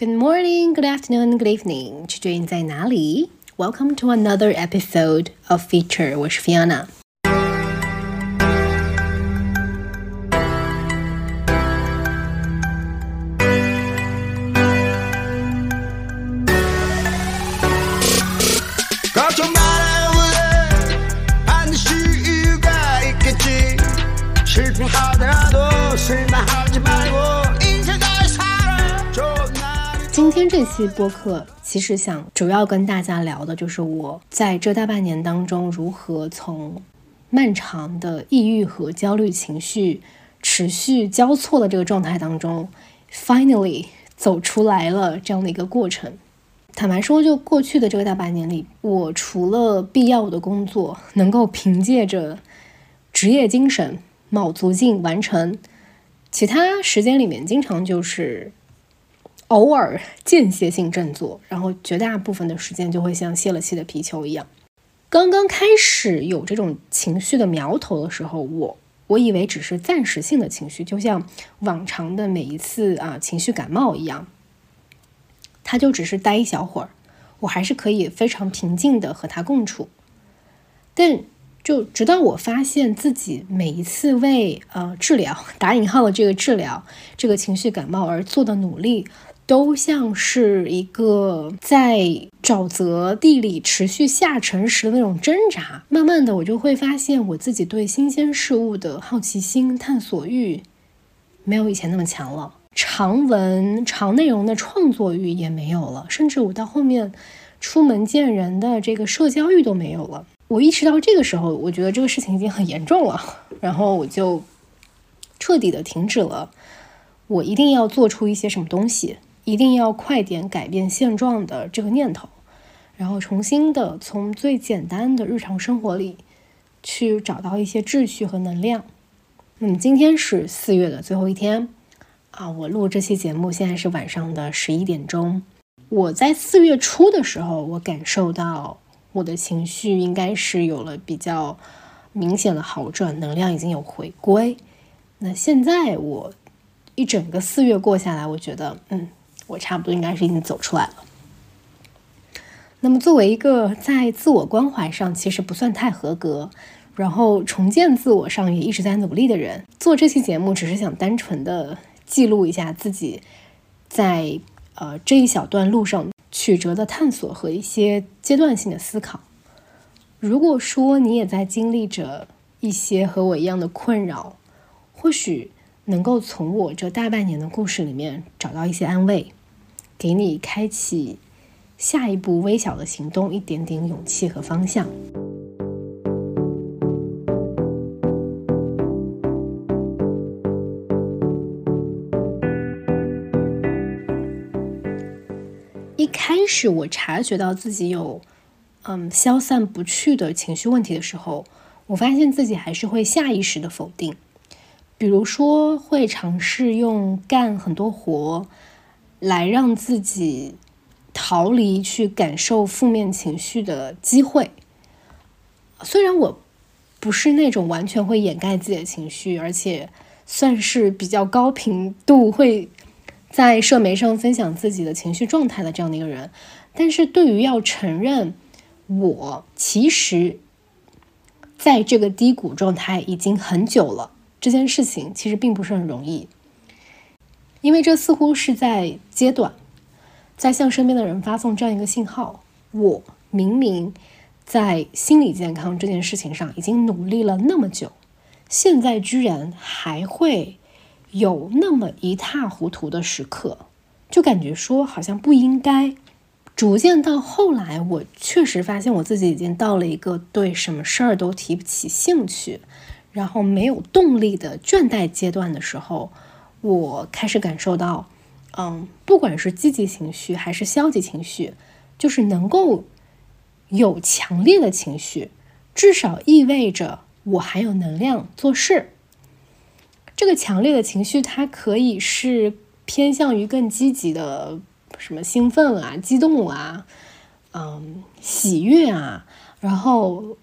Good morning, good afternoon, good evening，取决于你在哪里。Welcome to another episode of Feature，我是 Fiona。 期播客其实想主要跟大家聊的就是我在这大半年当中如何从漫长的抑郁和焦虑情绪持续交错的这个状态当中，finally 走出来了这样的一个过程。坦白说，就过去的这个大半年里，我除了必要的工作能够凭借着职业精神卯足劲完成，其他时间里面经常就是。偶尔间歇性振作，然后绝大部分的时间就会像泄了气的皮球一样。刚刚开始有这种情绪的苗头的时候，我我以为只是暂时性的情绪，就像往常的每一次啊情绪感冒一样，他就只是待一小会儿，我还是可以非常平静的和他共处。但就直到我发现自己每一次为呃治疗 打引号的这个治疗这个情绪感冒而做的努力。都像是一个在沼泽地里持续下沉时的那种挣扎。慢慢的，我就会发现我自己对新鲜事物的好奇心、探索欲没有以前那么强了，长文、长内容的创作欲也没有了，甚至我到后面出门见人的这个社交欲都没有了。我意识到这个时候，我觉得这个事情已经很严重了，然后我就彻底的停止了，我一定要做出一些什么东西。一定要快点改变现状的这个念头，然后重新的从最简单的日常生活里去找到一些秩序和能量。那么今天是四月的最后一天啊，我录这期节目现在是晚上的十一点钟。我在四月初的时候，我感受到我的情绪应该是有了比较明显的好转，能量已经有回归。那现在我一整个四月过下来，我觉得嗯。我差不多应该是已经走出来了。那么，作为一个在自我关怀上其实不算太合格，然后重建自我上也一直在努力的人，做这期节目只是想单纯的记录一下自己在呃这一小段路上曲折的探索和一些阶段性的思考。如果说你也在经历着一些和我一样的困扰，或许能够从我这大半年的故事里面找到一些安慰。给你开启下一步微小的行动一点点勇气和方向。一开始我察觉到自己有嗯消散不去的情绪问题的时候，我发现自己还是会下意识的否定，比如说会尝试用干很多活。来让自己逃离去感受负面情绪的机会。虽然我不是那种完全会掩盖自己的情绪，而且算是比较高频度会在社媒上分享自己的情绪状态的这样的一个人，但是对于要承认我其实在这个低谷状态已经很久了这件事情，其实并不是很容易。因为这似乎是在阶段，在向身边的人发送这样一个信号：我明明在心理健康这件事情上已经努力了那么久，现在居然还会有那么一塌糊涂的时刻，就感觉说好像不应该。逐渐到后来，我确实发现我自己已经到了一个对什么事儿都提不起兴趣，然后没有动力的倦怠阶段的时候。我开始感受到，嗯，不管是积极情绪还是消极情绪，就是能够有强烈的情绪，至少意味着我还有能量做事。这个强烈的情绪，它可以是偏向于更积极的，什么兴奋啊、激动啊、嗯、喜悦啊，然后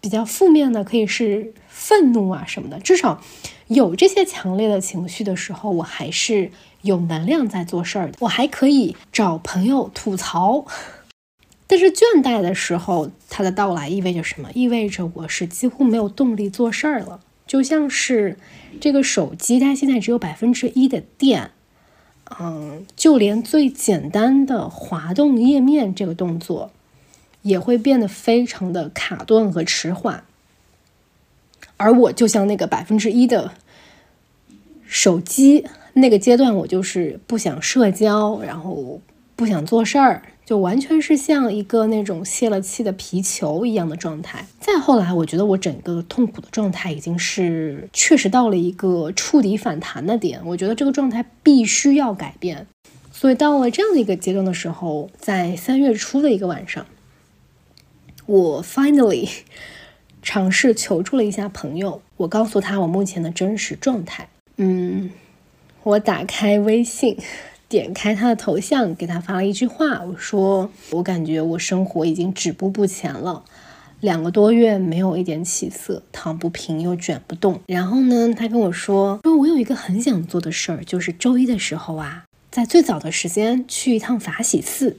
比较负面的可以是愤怒啊什么的，至少。有这些强烈的情绪的时候，我还是有能量在做事儿的，我还可以找朋友吐槽。但是倦怠的时候，它的到来意味着什么？意味着我是几乎没有动力做事儿了。就像是这个手机，它现在只有百分之一的电，嗯，就连最简单的滑动页面这个动作，也会变得非常的卡顿和迟缓。而我就像那个百分之一的手机，那个阶段我就是不想社交，然后不想做事儿。就完全是像一个那种泄了气的皮球一样的状态。再后来，我觉得我整个痛苦的状态已经是确实到了一个触底反弹的点。我觉得这个状态必须要改变。所以到了这样的一个阶段的时候，在三月初的一个晚上，我 finally 尝试求助了一下朋友。我告诉他我目前的真实状态。嗯，我打开微信。点开他的头像，给他发了一句话，我说：“我感觉我生活已经止步不前了，两个多月没有一点起色，躺不平又卷不动。”然后呢，他跟我说：“说我有一个很想做的事儿，就是周一的时候啊，在最早的时间去一趟法喜寺，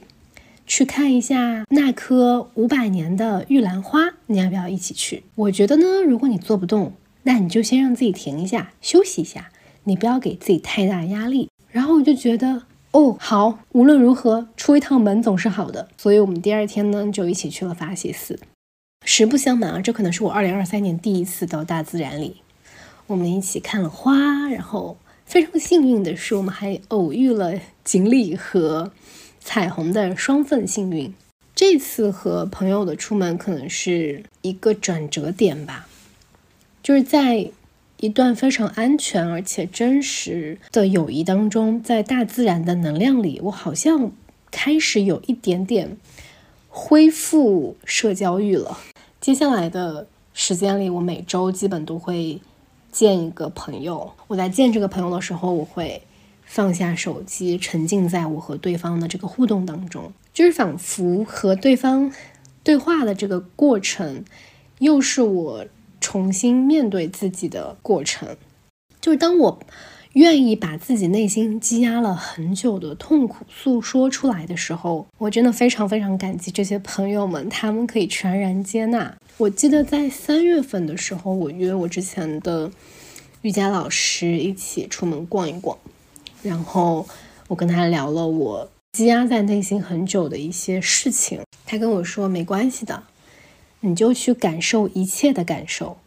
去看一下那棵五百年的玉兰花，你要不要一起去？”我觉得呢，如果你做不动，那你就先让自己停一下，休息一下，你不要给自己太大压力。然后我就觉得，哦，好，无论如何出一趟门总是好的，所以我们第二天呢就一起去了法喜寺。实不相瞒啊，这可能是我二零二三年第一次到大自然里。我们一起看了花，然后非常幸运的是，我们还偶遇了锦鲤和彩虹的双份幸运。这次和朋友的出门可能是一个转折点吧，就是在。一段非常安全而且真实的友谊当中，在大自然的能量里，我好像开始有一点点恢复社交欲了。接下来的时间里，我每周基本都会见一个朋友。我在见这个朋友的时候，我会放下手机，沉浸在我和对方的这个互动当中，就是仿佛和对方对话的这个过程，又是我。重新面对自己的过程，就是当我愿意把自己内心积压了很久的痛苦诉说出来的时候，我真的非常非常感激这些朋友们，他们可以全然接纳。我记得在三月份的时候，我约我之前的瑜伽老师一起出门逛一逛，然后我跟他聊了我积压在内心很久的一些事情，他跟我说没关系的。你就去感受一切的感受，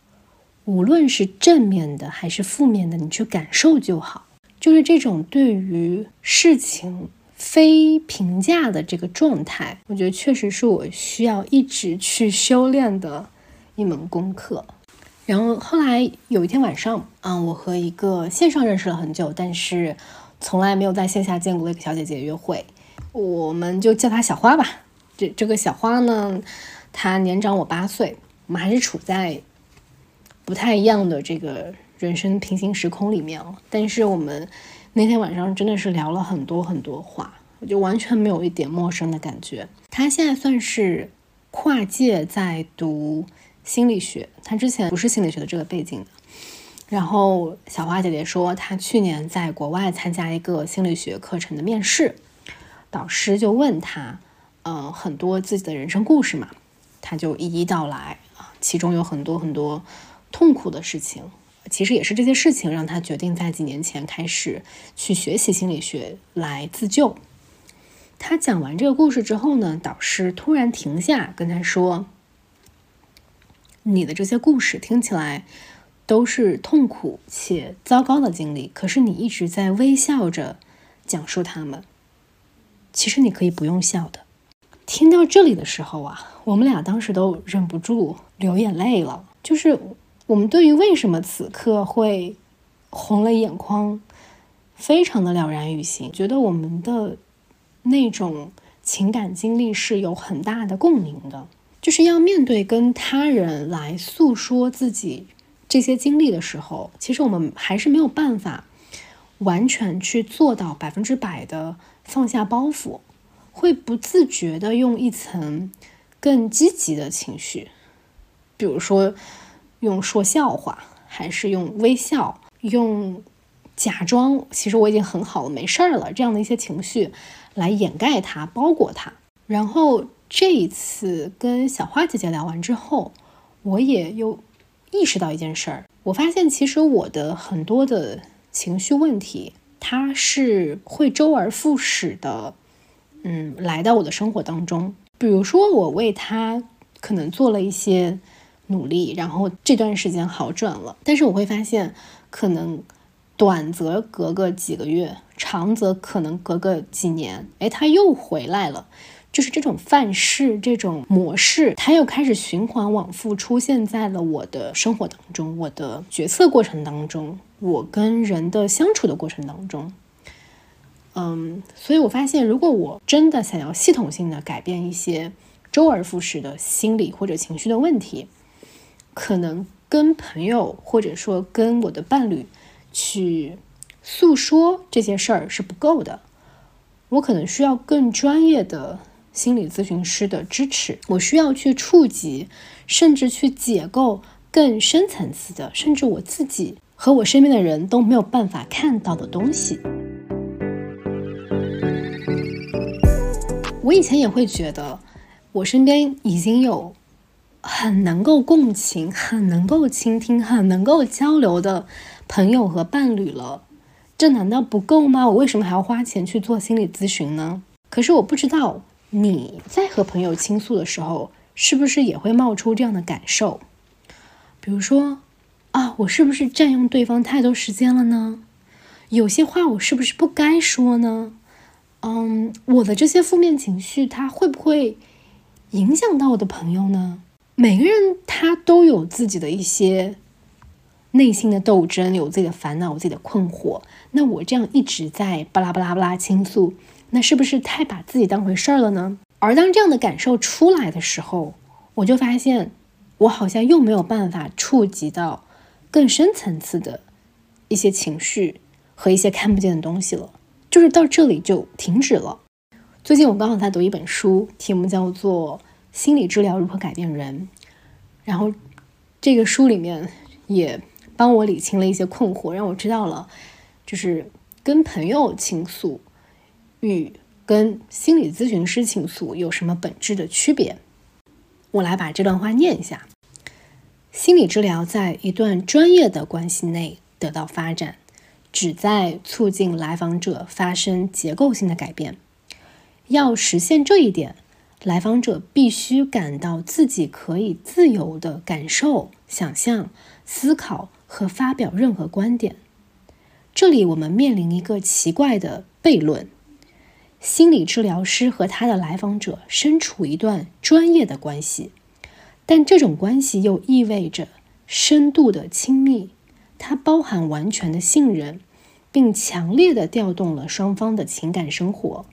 无论是正面的还是负面的，你去感受就好。就是这种对于事情非评价的这个状态，我觉得确实是我需要一直去修炼的一门功课。然后后来有一天晚上，嗯，我和一个线上认识了很久，但是从来没有在线下见过的一个小姐姐约会，我们就叫她小花吧。这这个小花呢？她年长我八岁，我们还是处在不太一样的这个人生平行时空里面哦。但是我们那天晚上真的是聊了很多很多话，我就完全没有一点陌生的感觉。他现在算是跨界在读心理学，他之前不是心理学的这个背景的。然后小花姐姐说，她去年在国外参加一个心理学课程的面试，导师就问她，呃，很多自己的人生故事嘛。她就一一道来啊，其中有很多很多痛苦的事情，其实也是这些事情让她决定在几年前开始去学习心理学来自救。她讲完这个故事之后呢，导师突然停下跟她说：“你的这些故事听起来都是痛苦且糟糕的经历，可是你一直在微笑着讲述他们。其实你可以不用笑的。”听到这里的时候啊。我们俩当时都忍不住流眼泪了，就是我们对于为什么此刻会红了眼眶，非常的了然于心，觉得我们的那种情感经历是有很大的共鸣的，就是要面对跟他人来诉说自己这些经历的时候，其实我们还是没有办法完全去做到百分之百的放下包袱，会不自觉的用一层。更积极的情绪，比如说用说笑话，还是用微笑，用假装其实我已经很好了，没事儿了，这样的一些情绪来掩盖它、包裹它。然后这一次跟小花姐姐聊完之后，我也又意识到一件事儿，我发现其实我的很多的情绪问题，它是会周而复始的，嗯，来到我的生活当中。比如说，我为他可能做了一些努力，然后这段时间好转了，但是我会发现，可能短则隔个几个月，长则可能隔个几年，哎，他又回来了。就是这种范式、这种模式，它又开始循环往复出现在了我的生活当中，我的决策过程当中，我跟人的相处的过程当中。嗯，所以我发现，如果我真的想要系统性的改变一些周而复始的心理或者情绪的问题，可能跟朋友或者说跟我的伴侣去诉说这些事儿是不够的，我可能需要更专业的。心理咨询师的支持，我需要去触及，甚至去解构更深层次的，甚至我自己和我身边的人都没有办法看到的东西。我以前也会觉得，我身边已经有很能够共情、很能够倾听、很能够交流的朋友和伴侣了，这难道不够吗？我为什么还要花钱去做心理咨询呢？可是我不知道。你在和朋友倾诉的时候，是不是也会冒出这样的感受？比如说，啊，我是不是占用对方太多时间了呢？有些话我是不是不该说呢？嗯，我的这些负面情绪，它会不会影响到我的朋友呢？每个人他都有自己的一些内心的斗争，有自己的烦恼，有自己的困惑。那我这样一直在巴拉巴拉巴拉倾诉。那是不是太把自己当回事儿了呢？而当这样的感受出来的时候，我就发现，我好像又没有办法触及到更深层次的一些情绪和一些看不见的东西了，就是到这里就停止了。最近我刚好在读一本书，题目叫做《心理治疗如何改变人》，然后这个书里面也帮我理清了一些困惑，让我知道了，就是跟朋友倾诉。与跟心理咨询师倾诉有什么本质的区别？我来把这段话念一下：心理治疗在一段专业的关系内得到发展，旨在促进来访者发生结构性的改变。要实现这一点，来访者必须感到自己可以自由的感受、想象、思考和发表任何观点。这里我们面临一个奇怪的悖论。心理治疗师和他的来访者身处一段专业的关系，但这种关系又意味着深度的亲密，它包含完全的信任，并强烈的调动了双方的情感生活。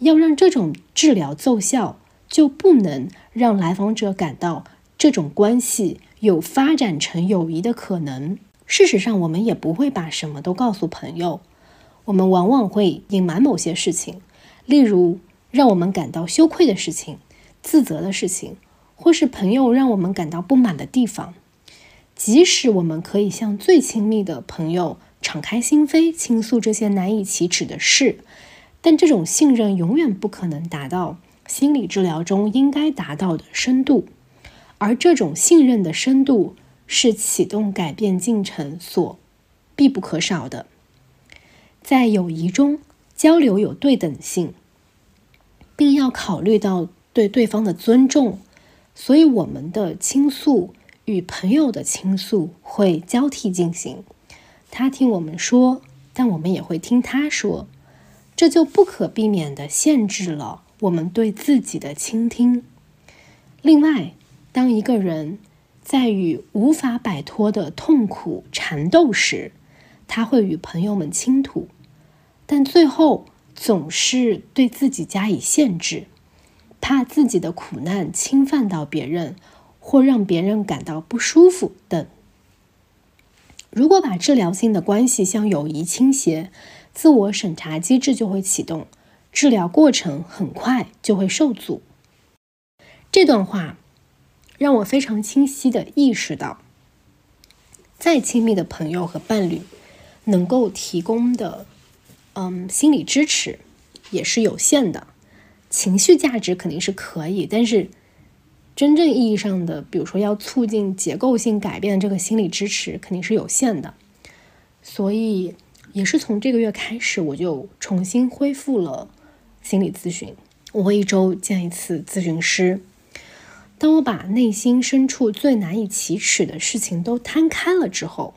要让这种治疗奏效，就不能让来访者感到这种关系有发展成友谊的可能。事实上，我们也不会把什么都告诉朋友，我们往往会隐瞒某些事情。例如，让我们感到羞愧的事情、自责的事情，或是朋友让我们感到不满的地方。即使我们可以向最亲密的朋友敞开心扉，倾诉这些难以启齿的事，但这种信任永远不可能达到心理治疗中应该达到的深度。而这种信任的深度，是启动改变进程所必不可少的。在友谊中。交流有对等性，一定要考虑到对对方的尊重，所以我们的倾诉与朋友的倾诉会交替进行。他听我们说，但我们也会听他说，这就不可避免地限制了我们对自己的倾听。另外，当一个人在与无法摆脱的痛苦缠斗时，他会与朋友们倾吐。但最后总是对自己加以限制，怕自己的苦难侵犯到别人，或让别人感到不舒服等。如果把治疗性的关系向友谊倾斜，自我审查机制就会启动，治疗过程很快就会受阻。这段话让我非常清晰的意识到，再亲密的朋友和伴侣。能够提供的，嗯，心理支持也是有限的。情绪价值肯定是可以，但是真正意义上的，比如说要促进结构性改变这个心理支持肯定是有限的。所以也是从这个月开始，我就重新恢复了心理咨询。我一周见一次咨询师。当我把内心深处最难以启齿的事情都摊开了之后，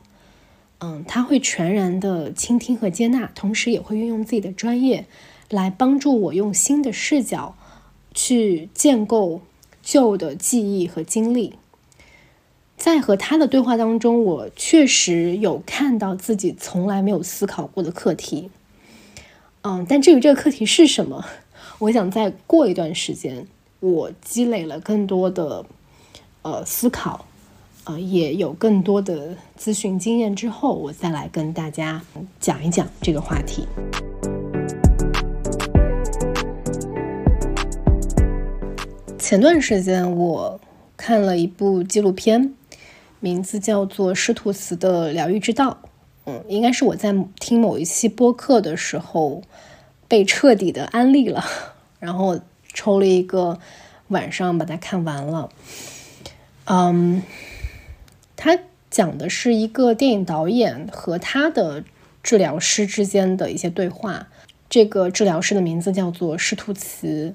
嗯，他会全然的倾听和接纳，同时也会运用自己的专业。来帮助我用新的视角去建构旧的记忆和经历。在和他的对话当中，我确实有看到自己从来没有思考过的课题。嗯，但至于这个课题是什么，我想再过一段时间，我积累了更多的呃思考，呃，也有更多的咨询经验之后，我再来跟大家讲一讲这个话题。前段时间我看了一部纪录片，名字叫做《施图茨的疗愈之道》。嗯，应该是我在听某一期播客的时候被彻底的安利了，然后抽了一个晚上把它看完了。嗯，他讲的是一个电影导演和他的治疗师之间的一些对话。这个治疗师的名字叫做施图茨。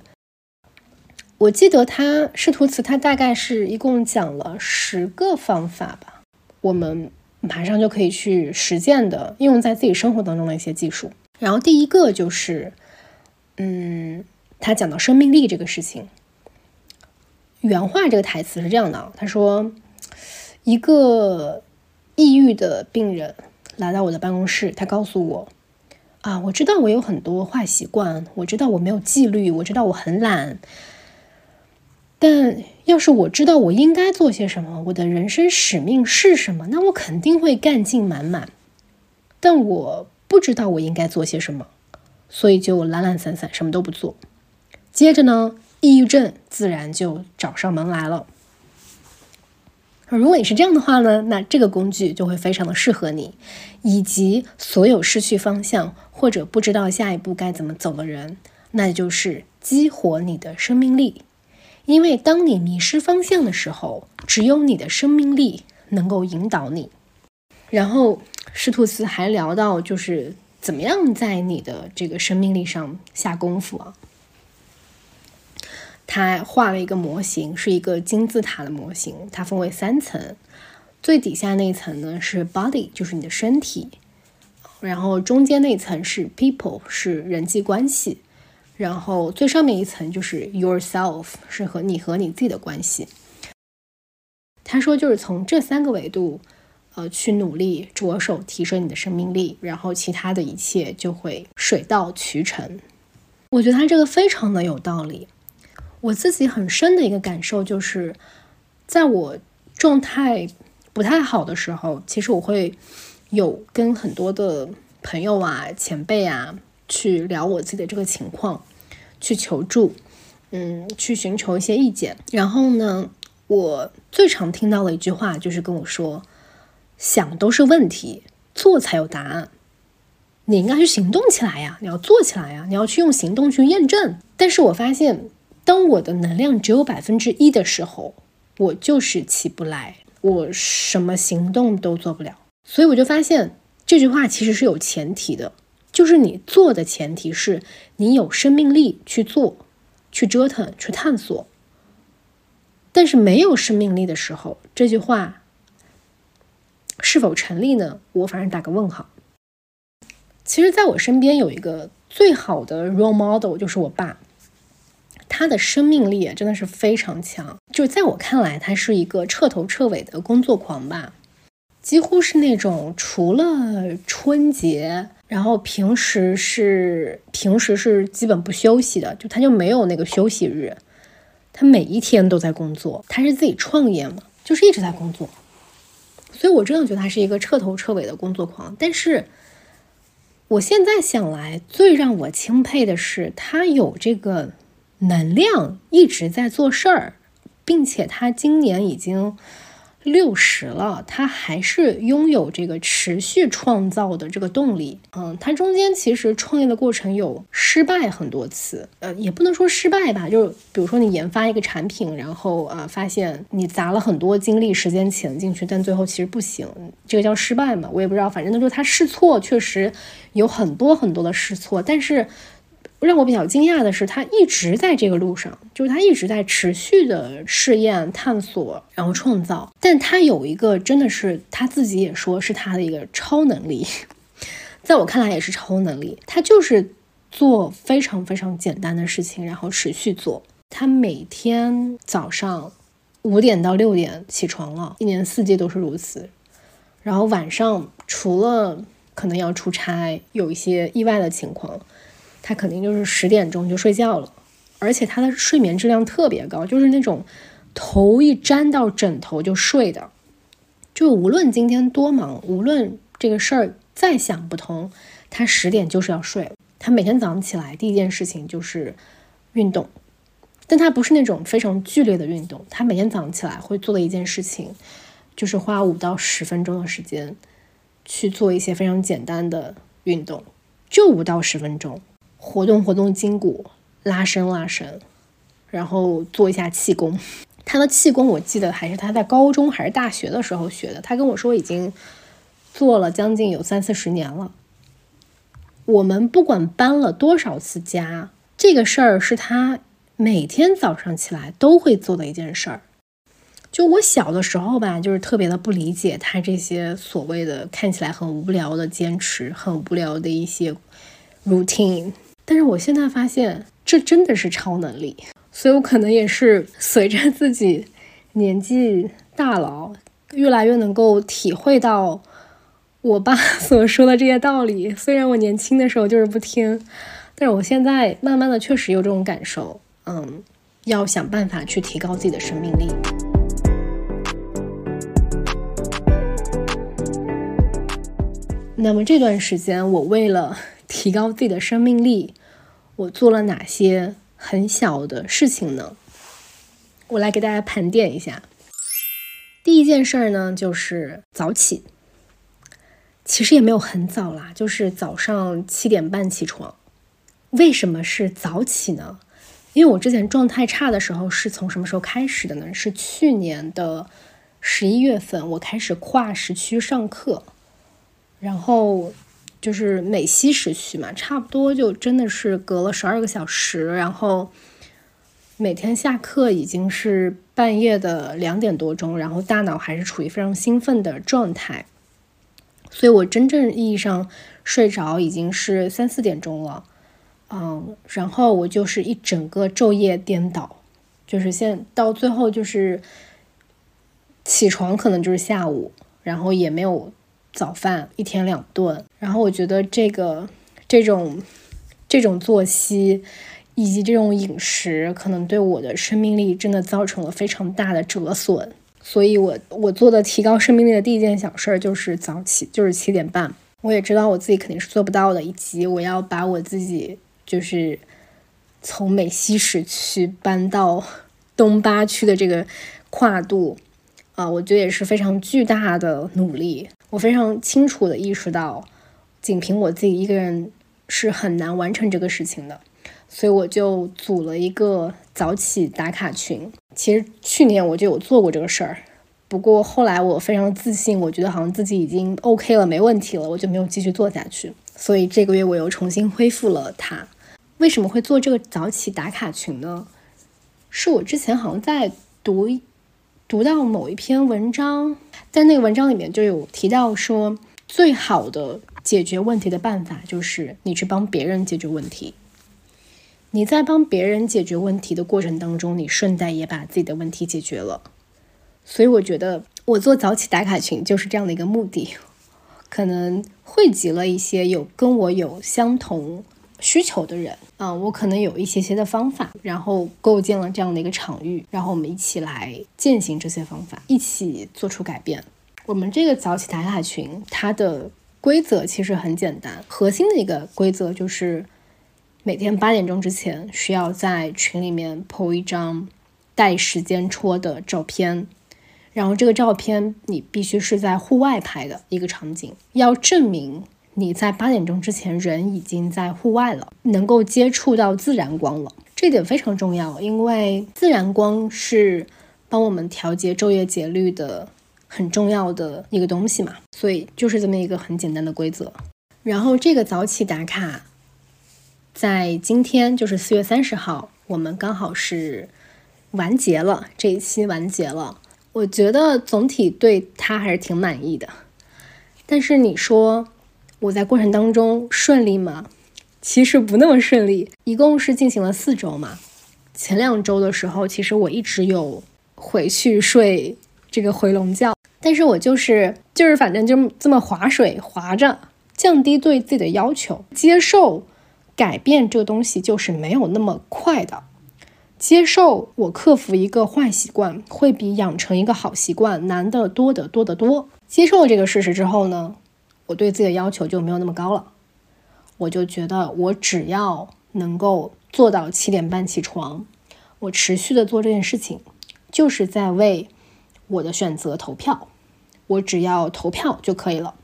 我记得他施图茨，他大概是一共讲了十个方法吧，我们马上就可以去实践的，应用在自己生活当中的一些技术。然后第一个就是，嗯，他讲到生命力这个事情。原话这个台词是这样的，他说，一个抑郁的病人来到我的办公室，他告诉我，啊，我知道我有很多坏习惯，我知道我没有纪律，我知道我很懒。但要是我知道我应该做些什么，我的人生使命是什么，那我肯定会干劲满满。但我不知道我应该做些什么，所以就懒懒散散，什么都不做。接着呢，抑郁症自然就找上门来了。如果你是这样的话呢，那这个工具就会非常的适合你，以及所有失去方向或者不知道下一步该怎么走的人，那就是激活你的生命力。因为当你迷失方向的时候，只有你的生命力能够引导你。然后施图斯还聊到，就是怎么样在你的这个生命力上下功夫啊。他画了一个模型，是一个金字塔的模型，它分为三层，最底下那一层呢是 body，就是你的身体，然后中间那层是 people，是人际关系。然后最上面一层就是 yourself，是和你和你自己的关系。他说，就是从这三个维度，呃，去努力着手提升你的生命力，然后其他的一切就会水到渠成。我觉得他这个非常的有道理。我自己很深的一个感受就是，在我状态不太好的时候，其实我会有跟很多的朋友啊、前辈啊去聊我自己的这个情况。去求助，嗯，去寻求一些意见。然后呢，我最常听到的一句话就是跟我说：“想都是问题，做才有答案。你应该去行动起来呀，你要做起来呀，你要去用行动去验证。”但是我发现，当我的能量只有百分之一的时候，我就是起不来，我什么行动都做不了。所以我就发现这句话其实是有前提的。就是你做的前提是你有生命力去做、去折腾、去探索。但是没有生命力的时候，这句话是否成立呢？我反正打个问号。其实，在我身边有一个最好的 role model，就是我爸。他的生命力真的是非常强，就在我看来，他是一个彻头彻尾的工作狂吧。几乎是那种除了春节，然后平时是平时是基本不休息的，就他就没有那个休息日，他每一天都在工作。他是自己创业嘛，就是一直在工作，所以我真的觉得他是一个彻头彻尾的工作狂。但是我现在想来，最让我钦佩的是他有这个能量一直在做事儿，并且他今年已经。六十了，他还是拥有这个持续创造的这个动力。嗯，他中间其实创业的过程有失败很多次，呃，也不能说失败吧，就是比如说你研发一个产品，然后啊发现你砸了很多精力、时间、钱进去，但最后其实不行，这个叫失败嘛？我也不知道，反正就是他试错确实有很多很多的试错，但是。让我比较惊讶的是，他一直在这个路上，就是他一直在持续的试验、探索，然后创造。但他有一个真的是他自己也说是他的一个超能力，在我看来也是超能力。他就是做非常非常简单的事情，然后持续做。他每天早上五点到六点起床了，一年四季都是如此。然后晚上除了可能要出差，有一些意外的情况。他肯定就是十点钟就睡觉了，而且他的睡眠质量特别高，就是那种头一沾到枕头就睡的。就无论今天多忙，无论这个事儿再想不通，他十点就是要睡。他每天早上起来第一件事情就是运动，但他不是那种非常剧烈的运动。他每天早上起来会做的一件事情，就是花五到十分钟的时间去做一些非常简单的运动，就五到十分钟。活动活动筋骨，拉伸拉伸，然后做一下气功。他的气功我记得还是他在高中还是大学的时候学的。他跟我说已经做了将近有三四十年了。我们不管搬了多少次家，这个事儿是他每天早上起来都会做的一件事儿。就我小的时候吧，就是特别的不理解他这些所谓的看起来很无聊的坚持，很无聊的一些 routine。但是我现在发现，这真的是超能力，所以我可能也是随着自己年纪大了，越来越能够体会到我爸 所说的这些道理。虽然我年轻的时候就是不听，但是我现在慢慢的确实有这种感受，嗯，要想办法去提高自己的生命力。那么这段时间，我为了提高自己的生命力。我做了哪些很小的事情呢？我来给大家盘点一下。第一件事儿呢，就是早起。其实也没有很早啦，就是早上七点半起床。为什么是早起呢？因为我之前状态差的时候是从什么时候开始的呢？是去年的十一月份，我开始跨时区上课，然后。就是美西时区嘛，差不多就真的是隔了十二个小时，然后每天下课已经是半夜的两点多钟，然后大脑还是处于非常兴奋的状态，所以我真正意义上睡着已经是三四点钟了，嗯，然后我就是一整个昼夜颠倒，就是现到最后就是起床可能就是下午，然后也没有。早饭一天两顿，然后我觉得这个这种这种作息以及这种饮食，可能对我的生命力真的造成了非常大的折损。所以，我我做的提高生命力的第一件小事儿就是早起，就是七点半。我也知道我自己肯定是做不到的，以及我要把我自己就是从美西时区搬到东八区的这个跨度啊，我觉得也是非常巨大的努力。我非常清楚的意识到，仅凭我自己一个人是很难完成这个事情的，所以我就组了一个早起打卡群。其实去年我就有做过这个事儿，不过后来我非常自信，我觉得好像自己已经 OK 了，没问题了，我就没有继续做下去。所以这个月我又重新恢复了它。为什么会做这个早起打卡群呢？是我之前好像在读。读到某一篇文章，在那个文章里面就有提到说，最好的解决问题的办法就是你去帮别人解决问题。你在帮别人解决问题的过程当中，你顺带也把自己的问题解决了。所以我觉得我做早起打卡群就是这样的一个目的，可能汇集了一些有跟我有相同。需求的人，嗯，我可能有一些些的方法，然后构建了这样的一个场域，然后我们一起来践行这些方法，一起做出改变。我们这个早起打卡群，它的规则其实很简单，核心的一个规则就是每天八点钟之前需要在群里面 po 一张带时间戳的照片，然后这个照片你必须是在户外拍的一个场景，要证明你在八点钟之前人已经在户外了，能够接触到自然光了。这点非常重要，因为自然光是帮我们调节昼夜节律的很重要的一个东西嘛。所以就是这么一个很简单的规则。然后这个早起打卡，在今天就是四月三十号，我们刚好是完结了这一期完结了。我觉得总体对他还是挺满意的，但是你说我在过程当中顺利吗？其实不那么顺利。一共是进行了四周嘛，前两周的时候，其实我一直有回去睡这个回笼觉，但是我就是就是反正就这么划水划着，降低对自己的要求，接受改变这个东西就是没有那么快的。接受我克服一个坏习惯，会比养成一个好习惯难得多得多得多。接受了这个事实之后呢，我对自己的要求就没有那么高了。我就觉得，我只要能够做到七点半起床，我持续的做这件事情，就是在为我的选择投票。我只要投票就可以了。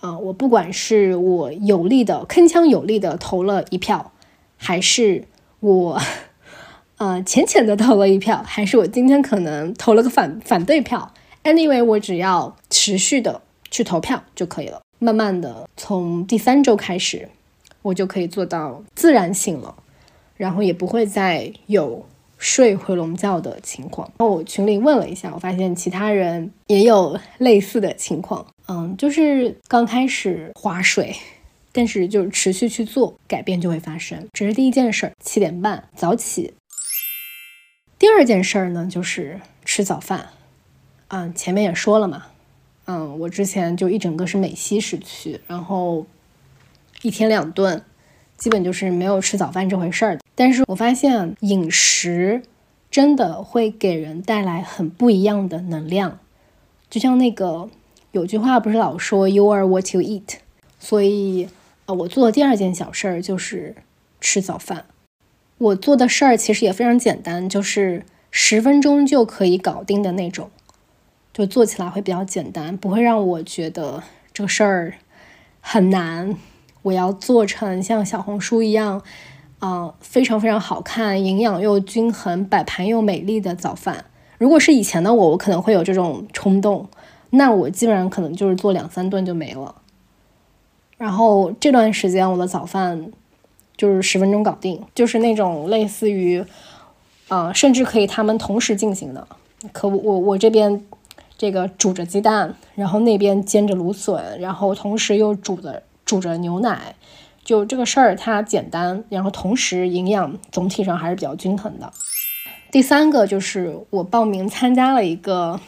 啊，我不管是我有力的铿锵有力的投了一票，还是我。呃，浅浅的投了一票，还是我今天可能投了个反反对票。Anyway，我只要持续的去投票就可以了。慢慢的，从第三周开始，我就可以做到自然醒了，然后也不会再有睡回笼觉的情况。然后我群里问了一下，我发现其他人也有类似的情况。嗯，就是刚开始划水，但是就持续去做，改变就会发生。这是第一件事儿，七点半早起。第二件事儿呢，就是吃早饭。嗯，前面也说了嘛，嗯，我之前就一整个是美西时区，然后一天两顿，基本就是没有吃早饭这回事儿。但是我发现饮食真的会给人带来很不一样的能量。就像那个有句话不是老说 “You are what you eat”，所以啊，我做的第二件小事儿就是吃早饭。我做的事儿其实也非常简单，就是十分钟就可以搞定的那种，就做起来会比较简单，不会让我觉得这个事儿很难。我要做成像小红书一样，啊，非常非常好看、营养又均衡、摆盘又美丽的早饭。如果是以前的我，我可能会有这种冲动，那我基本上可能就是做两三顿就没了。然后这段时间我的早饭。就是十分钟搞定，就是那种类似于，啊，甚至可以他们同时进行的。可我我这边这个煮着鸡蛋，然后那边煎着芦笋，然后同时又煮着煮着牛奶，就这个事儿它简单，然后同时营养总体上还是比较均衡的。第三个就是我报名参加了一个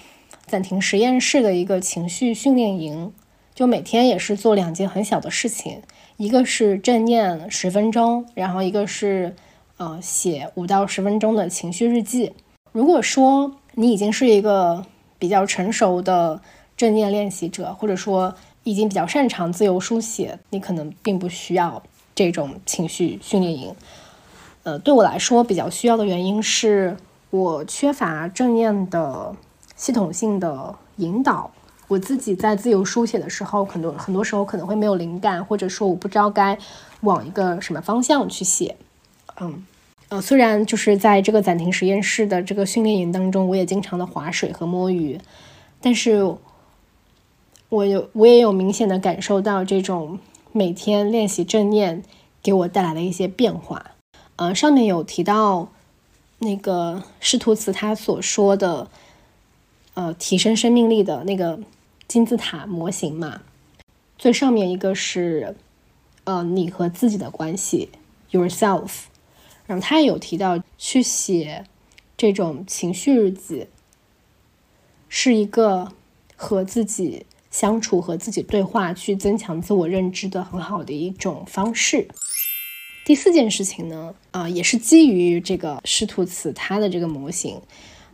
暂停实验室的一个情绪训练营，就每天也是做两件很小的事情。一个是正念十分钟，然后一个是呃写五到十分钟的情绪日记。如果说你已经是一个比较成熟的正念练习者，或者说已经比较擅长自由书写，你可能并不需要这种情绪训练营。呃，对我来说比较需要的原因是我缺乏正念的系统性的引导。我自己在自由书写的时候，很多很多时候可能会没有灵感，或者说我不知道该往一个什么方向去写。嗯，呃，虽然就是在这个暂停实验室的这个训练营当中，我也经常的划水和摸鱼，但是我有我也有明显的感受到这种每天练习正念给我带来的一些变化。呃，上面有提到那个施图茨他所说的，呃，提升生命力的那个。金字塔模型嘛，最上面一个是，呃，你和自己的关系，yourself。然后他也有提到，去写这种情绪日记，是一个和自己相处、和自己对话、去增强自我认知的很好的一种方式。第四件事情呢，啊，也是基于这个施图茨他的这个模型。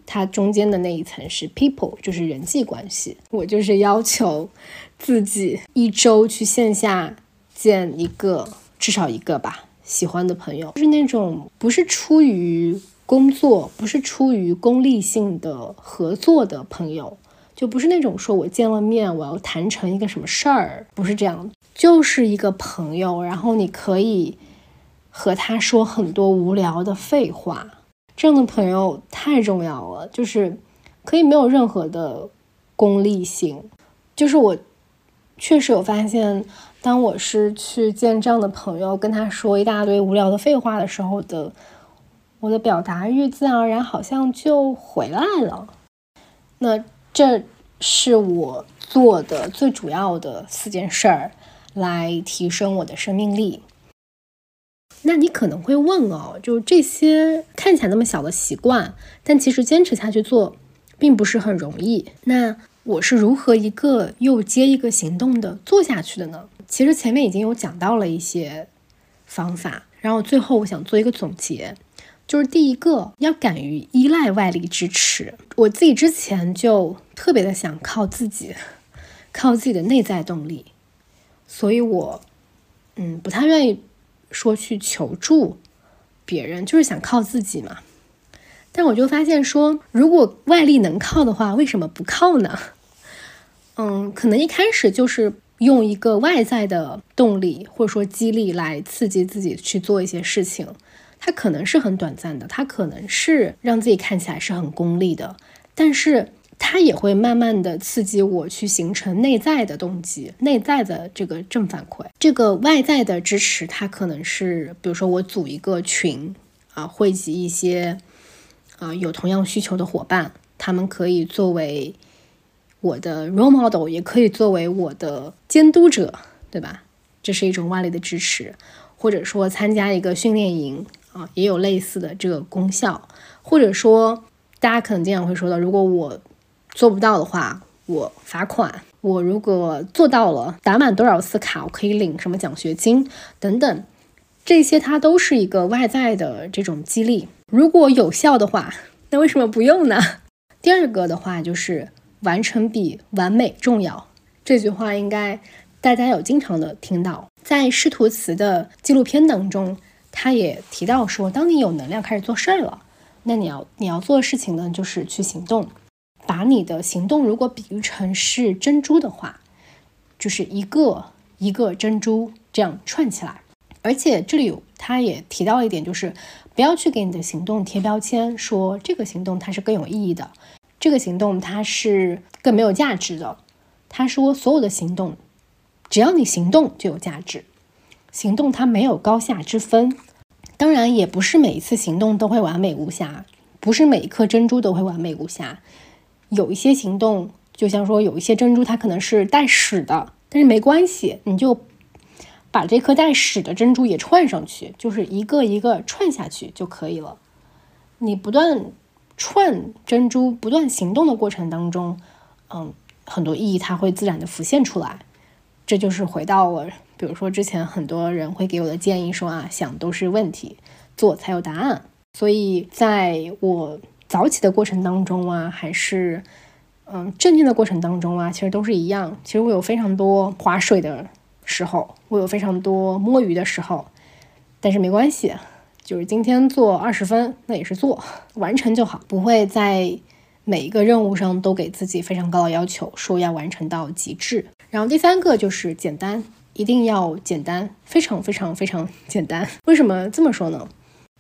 它中间的那一层是 people，就是人际关系。我就是要求自己一周去线下见一个，至少一个吧，喜欢的朋友，就是那种不是出于工作，不是出于功利性的合作的朋友，就不是那种说我见了面我要谈成一个什么事儿，不是这样，就是一个朋友，然后你可以和他说很多无聊的废话，这样的朋友太重要了，就是可以没有任何的功利性，就是我确实有发现。当我是去见这样的朋友，跟他说一大堆无聊的废话的时候的，我的表达欲自然而然好像就回来了。那这是我做的最主要的四件事儿，来提升我的生命力。那你可能会问哦，就这些看起来那么小的习惯，但其实坚持下去做，并不是很容易。那我是如何一个又接一个行动的做下去的呢？其实前面已经有讲到了一些方法，然后最后我想做一个总结，就是第一个要敢于依赖外力支持。我自己之前就特别的想靠自己，靠自己的内在动力，所以我嗯不太愿意说去求助别人，就是想靠自己嘛。但我就发现说，如果外力能靠的话，为什么不靠呢？嗯，可能一开始就是。用一个外在的动力或者说激励来刺激自己去做一些事情，它可能是很短暂的，它可能是让自己看起来是很功利的，但是它也会慢慢的刺激我去形成内在的动机、内在的这个正反馈。这个外在的支持，它可能是比如说我组一个群啊，汇集一些啊有同样需求的伙伴，他们可以作为。我的 role model 也可以作为我的监督者，对吧？这是一种外力的支持，或者说参加一个训练营啊，也有类似的这个功效。或者说，大家可能经常会说到，如果我做不到的话，我罚款；我如果做到了，打满多少次卡，我可以领什么奖学金等等。这些它都是一个外在的这种激励。如果有效的话，那为什么不用呢？第二个的话就是。完成比完美重要，这句话应该大家有经常的听到。在师徒词的纪录片当中，他也提到说，当你有能量开始做事儿了，那你要你要做的事情呢，就是去行动。把你的行动如果比喻成是珍珠的话，就是一个一个珍珠这样串起来。而且这里他也提到一点，就是不要去给你的行动贴标签，说这个行动它是更有意义的。这个行动它是更没有价值的。他说，所有的行动，只要你行动就有价值。行动它没有高下之分，当然也不是每一次行动都会完美无瑕，不是每一颗珍珠都会完美无瑕。有一些行动，就像说有一些珍珠它可能是带屎的，但是没关系，你就把这颗带屎的珍珠也串上去，就是一个一个串下去就可以了。你不断。串珍珠不断行动的过程当中，嗯，很多意义它会自然的浮现出来。这就是回到了，比如说之前很多人会给我的建议说啊，想都是问题，做才有答案。所以在我早起的过程当中啊，还是嗯正念的过程当中啊，其实都是一样。其实我有非常多划水的时候，我有非常多摸鱼的时候，但是没关系。就是今天做二十分，那也是做完成就好，不会在每一个任务上都给自己非常高的要求，说要完成到极致。然后第三个就是简单，一定要简单，非常非常非常简单。为什么这么说呢？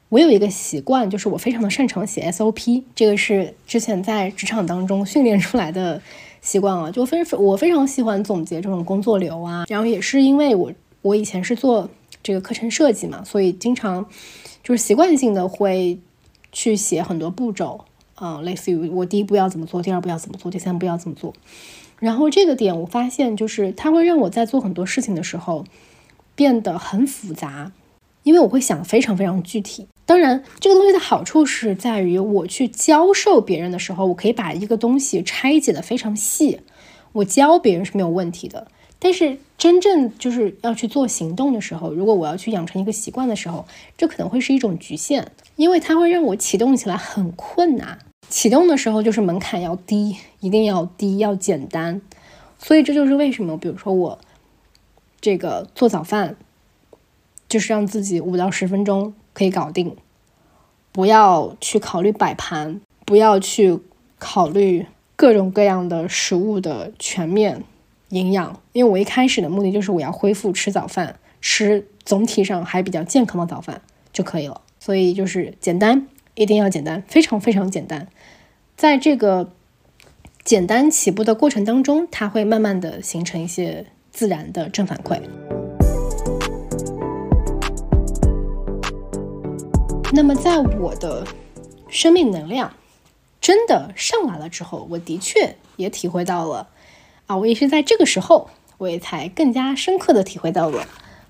我有一个习惯，就是我非常的擅长写 SOP，这个是之前在职场当中训练出来的习惯了，就非我非常喜欢总结这种工作流啊。然后也是因为我我以前是做这个课程设计嘛，所以经常。就是习惯性的会去写很多步骤，啊，类似于我第一步要怎么做，第二步要怎么做，第三步要怎么做。然后这个点我发现，就是它会让我在做很多事情的时候变得很复杂，因为我会想非常非常具体。当然，这个东西的好处是在于我去教授别人的时候，我可以把一个东西拆解的非常细，我教别人是没有问题的。但是真正就是要去做行动的时候，如果我要去养成一个习惯的时候，这可能会是一种局限，因为它会让我启动起来很困难。启动的时候就是门槛要低，一定要低，要简单。所以这就是为什么，比如说我这个做早饭，就是让自己五到十分钟可以搞定，不要去考虑摆盘，不要去考虑各种各样的食物的全面营养，因为我一开始的目的就是我要恢复吃早饭，吃总体上还比较健康的早饭就可以了。所以就是简单，一定要简单，非常非常简单。在这个简单起步的过程当中，它会慢慢的形成一些自然的正反馈。那么，在我的生命能量真的上来了之后，我的确也体会到了啊，我也是在这个时候，我也才更加深刻的体会到了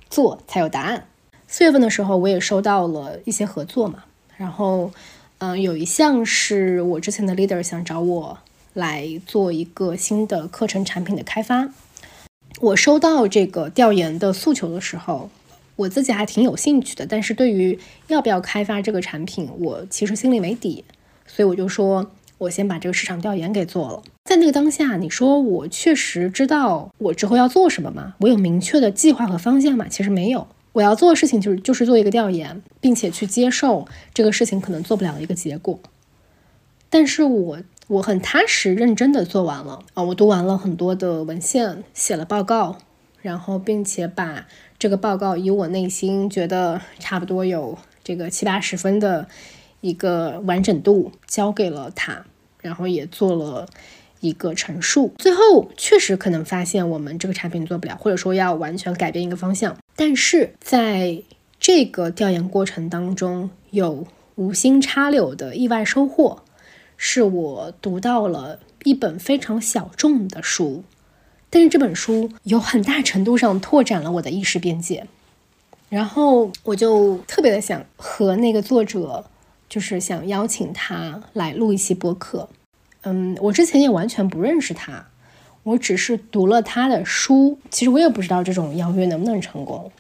做才有答案。四月份的时候，我也收到了一些合作嘛，然后，嗯，有一项是我之前的 leader 想找我来做一个新的课程产品的开发。我收到这个调研的诉求的时候。我自己还挺有兴趣的，但是对于要不要开发这个产品，我其实心里没底，所以我就说，我先把这个市场调研给做了。在那个当下，你说我确实知道我之后要做什么吗？我有明确的计划和方向吗？其实没有。我要做的事情就是就是做一个调研，并且去接受这个事情可能做不了的一个结果。但是我我很踏实认真的做完了啊，我读完了很多的文献，写了报告，然后并且把。这个报告以我内心觉得差不多有这个七八十分的一个完整度交给了他，然后也做了一个陈述。最后确实可能发现我们这个产品做不了，或者说要完全改变一个方向。但是在这个调研过程当中，有无心插柳的意外收获，是我读到了一本非常小众的书。但是这本书有很大程度上拓展了我的意识边界，然后我就特别的想和那个作者，就是想邀请他来录一期播客。嗯，我之前也完全不认识他，我只是读了他的书，其实我也不知道这种邀约能不能成功，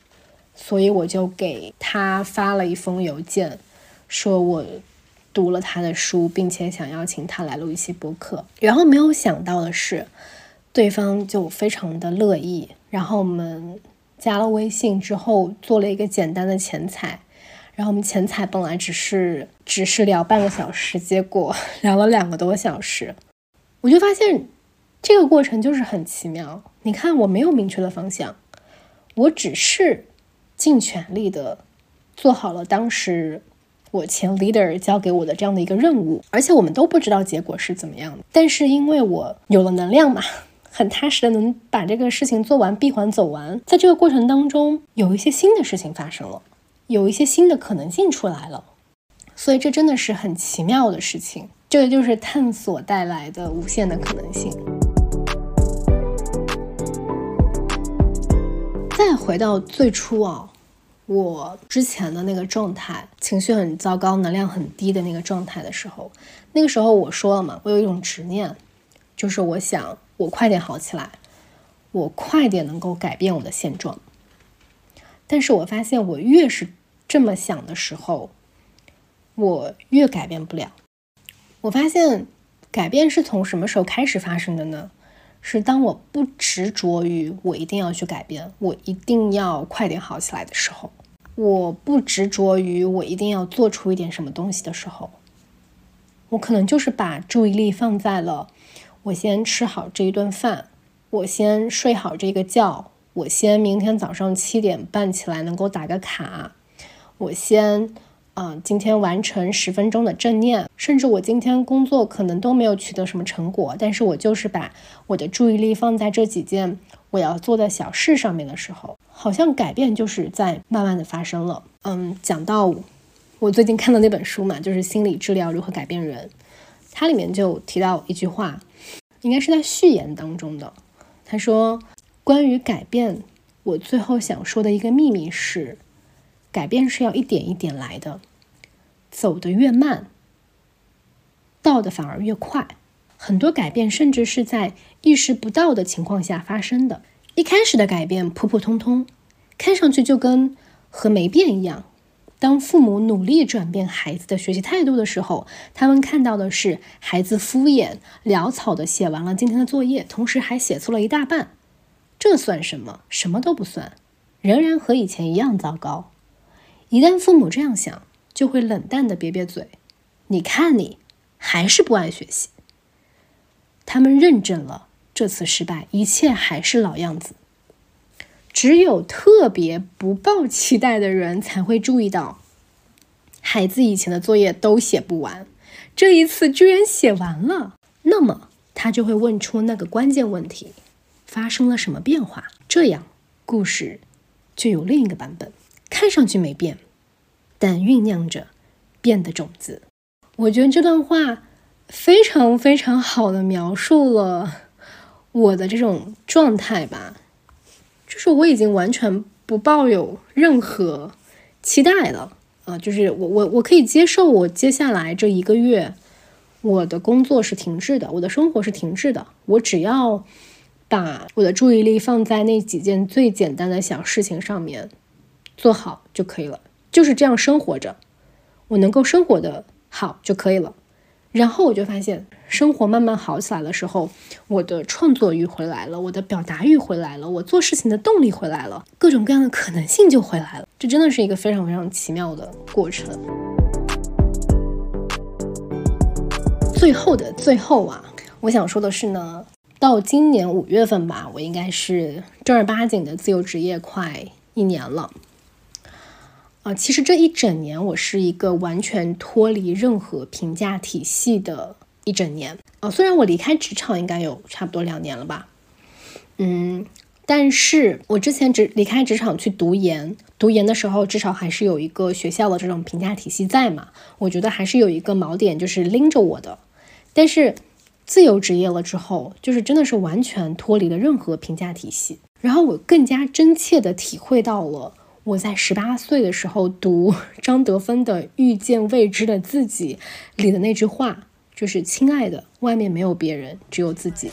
所以我就给他发了一封邮件，说我读了他的书，并且想邀请他来录一期播客。然后没有想到的是。对方就非常的乐意，然后我们加了微信之后做了一个简单的前采，然后我们前采本来只是只是聊半个小时，结果 聊了两个多小时，我就发现这个过程就是很奇妙。你看，我没有明确的方向，我只是尽全力的做好了当时我前 leader 交给我的这样的一个任务，而且我们都不知道结果是怎么样的，但是因为我有了能量嘛。很踏实的能把这个事情做完，闭环走完。在这个过程当中，有一些新的事情发生了，有一些新的可能性出来了，所以这真的是很奇妙的事情。这个就是探索带来的无限的可能性。再回到最初啊，我之前的那个状态，情绪很糟糕，能量很低的那个状态的时候，那个时候我说了嘛，我有一种执念，就是我想。我快点好起来，我快点能够改变我的现状。但是我发现，我越是这么想的时候，我越改变不了。我发现，改变是从什么时候开始发生的呢？是当我不执着于我一定要去改变，我一定要快点好起来的时候，我不执着于我一定要做出一点什么东西的时候，我可能就是把注意力放在了。我先吃好这一顿饭，我先睡好这个觉，我先明天早上七点半起来能够打个卡，我先，啊，今天完成十分钟的正念，甚至我今天工作可能都没有取得什么成果，但是我就是把我的注意力放在这几件我要做的小事上面的时候，好像改变就是在慢慢的发生了。嗯，讲到我最近看的那本书嘛，就是心理治疗如何改变人，它里面就提到一句话。应该是在序言当中的。他说：“关于改变，我最后想说的一个秘密是，改变是要一点一点来的，走得越慢，到的反而越快。很多改变甚至是在意识不到的情况下发生的。一开始的改变普普通通，看上去就跟和没变一样。”当父母努力转变孩子的学习态度的时候，他们看到的是孩子敷衍潦草的写完了今天的作业，同时还写错了一大半。这算什么？什么都不算，仍然和以前一样糟糕。一旦父母这样想，就会冷淡的瘪瘪嘴。你看你还是不爱学习。他们认证了，这次失败，一切还是老样子。只有特别不抱期待的人才会注意到，孩子以前的作业都写不完，这一次居然写完了。那么他就会问出那个关键问题：发生了什么变化？这样故事就有另一个版本，看上去没变，但酝酿着变的种子。我觉得这段话非常非常好的描述了我的这种状态吧。就是我已经完全不抱有任何期待了啊！就是我我我可以接受我接下来这一个月我的工作是停滞的，我的生活是停滞的。我只要把我的注意力放在那几件最简单的小事情上面做好就可以了。就是这样生活着，我能够生活的好就可以了。然后我就发现。生活慢慢好起来的时候，我的创作欲回来了，我的表达欲回来了，我做事情的动力回来了，各种各样的可能性就回来了。这真的是一个非常非常奇妙的过程。最后的最后啊，我想说的是呢，到今年五月份吧，我应该是正儿八经的自由职业快一年了。啊，其实这一整年我是一个完全脱离任何评价体系的。一整年啊，虽然我离开职场应该有差不多两年了吧，嗯，但是我之前只离开职场去读研，读研的时候至少还是有一个学校的这种评价体系在嘛，我觉得还是有一个锚点就是拎着我的。但是自由职业了之后，就是真的是完全脱离了任何评价体系，然后我更加真切的体会到了我在十八岁的时候读 张德芬的《遇见未知的自己》里的那句话。就是亲爱的，外面没有别人，只有自己。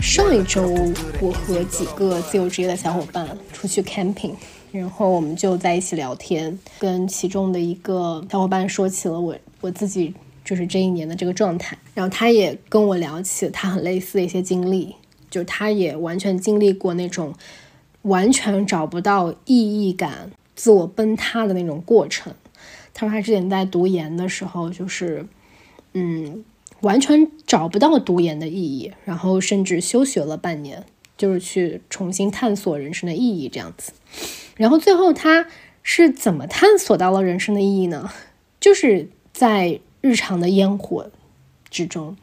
上一周，我和几个自由职业的小伙伴出去 camping。然后我们就在一起聊天，跟其中的一个小伙伴说起了我我自己就是这一年的这个状态，然后他也跟我聊起他很类似的一些经历，就是他也完全经历过那种完全找不到意义感、自我崩塌的那种过程。他说他之前在读研的时候，就是嗯，完全找不到读研的意义，然后甚至休学了半年，就是去重新探索人生的意义这样子。然后最后他是怎么探索到了人生的意义呢？就是在日常的烟火之中，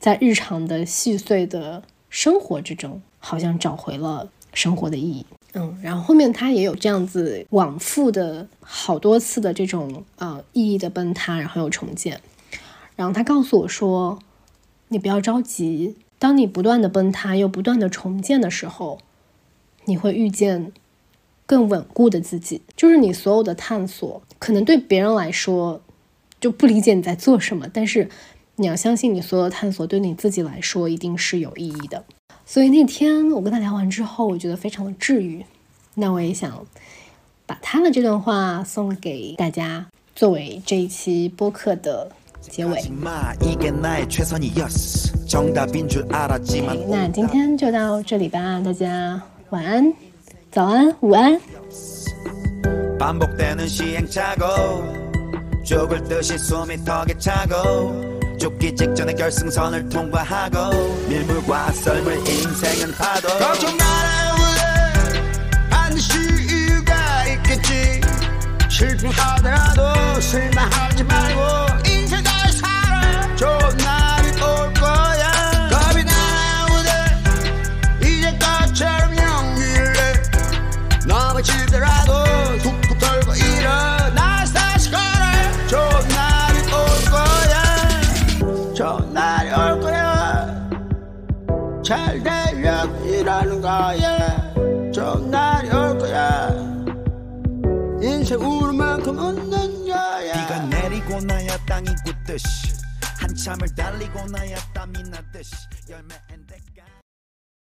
在日常的细碎的生活之中，好像找回了生活的意义。嗯，然后后面他也有这样子往复的好多次的这种呃意义的崩塌，然后又重建。然后他告诉我说：“你不要着急，当你不断的崩塌又不断的重建的时候，你会遇见。”更稳固的自己，就是你所有的探索，可能对别人来说就不理解你在做什么，但是你要相信，你所有的探索对你自己来说一定是有意义的。所以那天我跟他聊完之后，我觉得非常的治愈。那我也想把他的这段话送给大家，作为这一期播客的结尾。那今天就到这里吧，大家晚安。早安，午安。 반복되는 시행착오 죽을 듯이 숨이 턱에 차고 죽기 직전에 결승선을 통과하고 밀물과 썰물 인생은 파도 걱정 말아요 반드시 이유가 있겠지 실패하더라도 실망하지 말고 인생 잘 살아 좋은 날 잘 되려고 일하는 거야. 좋은 날이 올 거야. 인생 우는 만큼 웃는 거야. 비가 내리고 나야 땅이 굳듯이 한참을 달리고 나야 땀이 나듯이 열매